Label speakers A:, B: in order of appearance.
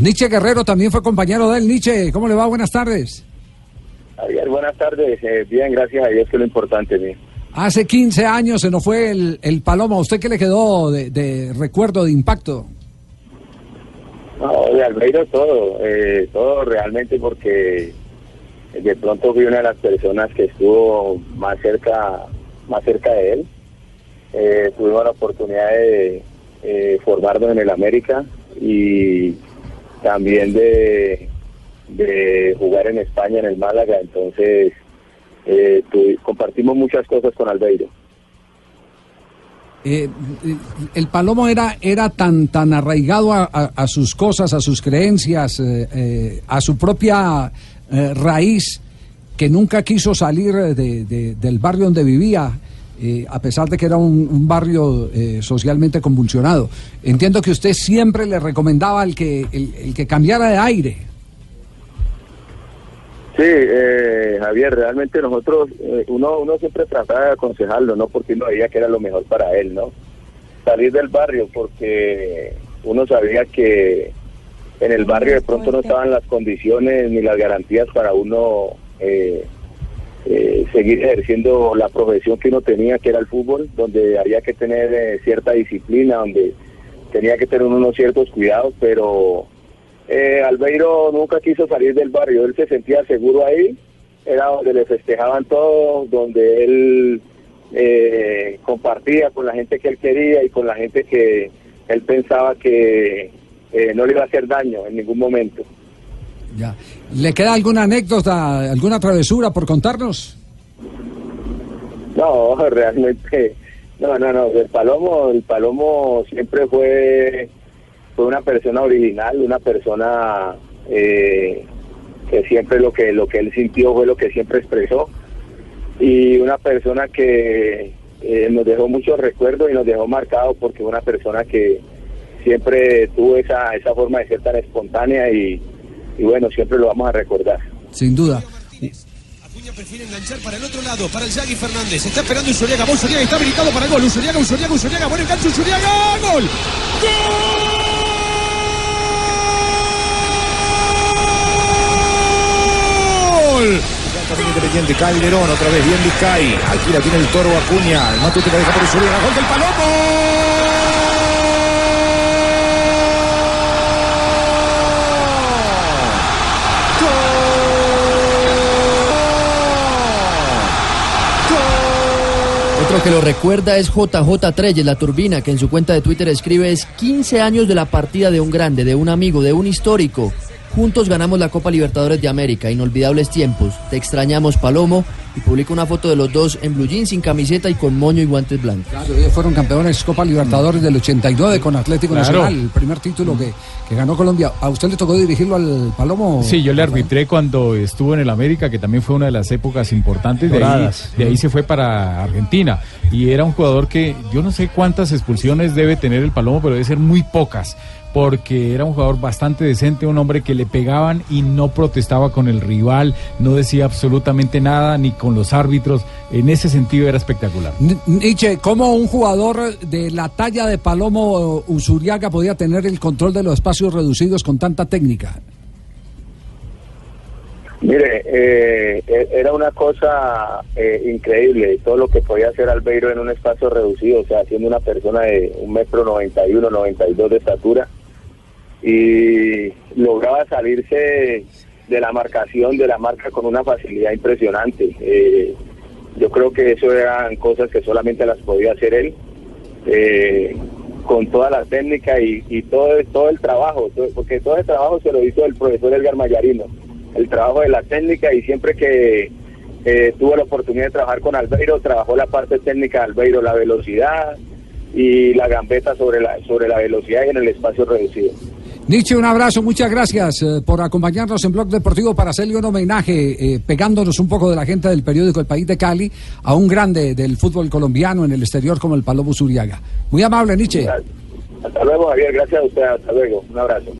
A: Nietzsche Guerrero también fue compañero de él. Nietzsche, ¿cómo le va? Buenas tardes.
B: Javier, buenas tardes. Eh, bien, gracias a Dios, que es lo importante. ¿sí?
A: Hace 15 años se nos fue el, el Paloma. ¿A usted qué le quedó de, de recuerdo, de impacto?
B: No, de Albeiro todo, eh, todo realmente porque de pronto fui una de las personas que estuvo más cerca, más cerca de él. Eh, tuvimos la oportunidad de eh, formarnos en el América y también de, de jugar en España, en el Málaga. Entonces, eh, compartimos muchas cosas con Albeiro.
A: Eh, el Palomo era, era tan, tan arraigado a, sus cosas, a sus creencias, eh, eh, a su propia eh, raíz, que nunca quiso salir de- del barrio donde vivía, eh, a pesar de que era un, un barrio eh, socialmente convulsionado. Entiendo que usted siempre le recomendaba al que, el, el que cambiara de aire.
B: Sí, eh, Javier, realmente nosotros, eh, uno, uno siempre trataba de aconsejarlo, ¿no? Porque uno veía que era lo mejor para él, ¿no? Salir del barrio, porque uno sabía que en el barrio de pronto no estaban las condiciones ni las garantías para uno eh, eh, seguir ejerciendo la profesión que uno tenía, que era el fútbol, donde había que tener eh, cierta disciplina, donde tenía que tener unos ciertos cuidados, pero eh, Albeiro nunca quiso salir del barrio, él se sentía seguro ahí, era donde le festejaban todo, donde él eh, compartía con la gente que él quería y con la gente que él pensaba que eh, no le iba a hacer daño en ningún momento.
A: Ya. ¿Le queda alguna anécdota, alguna travesura por contarnos?
B: No, realmente, no, no, no, el Palomo, el Palomo siempre fue, fue una persona original, una persona eh, que siempre lo que, lo que él sintió fue lo que siempre expresó y una persona que eh, nos dejó muchos recuerdos y nos dejó marcados porque una persona que siempre tuvo esa, esa forma de ser tan espontánea y, y bueno, siempre lo vamos a recordar.
A: Sin duda.
C: Acuña prefiere enganchar para el otro lado, para el Yagui Fernández. Está esperando Usuriaga. Va Usuriaga está habilitado para el gol. Usuriaga, Usuriaga, Usuriaga. Buen enganche, Usuriaga. ¡Gol! ¡Gol!
D: También Independiente, Calderón, otra vez bien Vizcay. Aquí la tiene el toro Acuña. El Matute la deja por Usuriaga. Gol del
E: Otro que lo recuerda es JJ Treyes, la turbina, que en su cuenta de Twitter escribe es 15 años de la partida de un grande, de un amigo, de un histórico. Juntos ganamos la Copa Libertadores de América, inolvidables tiempos. Te extrañamos, Palomo. Y publica una foto de los dos en blue jeans, sin camiseta y con moño y guantes blancos.
A: Claro, ellos fueron campeones Copa Libertadores del 89 con Atlético
F: Claro.
A: Nacional, el primer título que, que ganó Colombia. ¿A usted le tocó dirigirlo al Palomo?
F: Sí, yo le arbitré cuando estuvo en el América, que también fue una de las épocas importantes. De ahí, de ahí se fue para Argentina. Y era un jugador que yo no sé cuántas expulsiones debe tener el Palomo, pero debe ser muy pocas. Porque era un jugador bastante decente, un hombre que le pegaban y no protestaba con el rival, no decía absolutamente nada, ni con los árbitros. En ese sentido era espectacular.
A: N- Nietzsche, ¿cómo un jugador de la talla de Palomo Usuriaga podía tener el control de los espacios reducidos con tanta técnica?
B: Mire, eh, e- era una cosa eh, increíble todo lo que podía hacer Albeiro en un espacio reducido, o sea, siendo una persona de un metro noventa y uno, noventa y dos de estatura y lograba salirse de la marcación, de la marca con una facilidad impresionante. Eh, yo creo que eso eran cosas que solamente las podía hacer él. eh, con toda la técnica y, todo, todo el trabajo, todo- porque todo el trabajo se lo hizo el profesor Edgar Mayarino, el trabajo de la técnica y siempre que eh, tuve la oportunidad de trabajar con Albeiro, trabajó la parte técnica de Albeiro, la velocidad y la gambeta sobre la, sobre la velocidad y en el espacio reducido.
A: Nietzsche, un abrazo, muchas gracias eh, por acompañarnos en Blog Deportivo para hacerle un homenaje, eh, pegándonos un poco de la gente del periódico El País de Cali, a un grande del fútbol colombiano en el exterior como el Palomo Zuriaga. Muy amable, Nietzsche.
B: Hasta luego, Javier. Gracias a usted. Hasta luego. Un abrazo.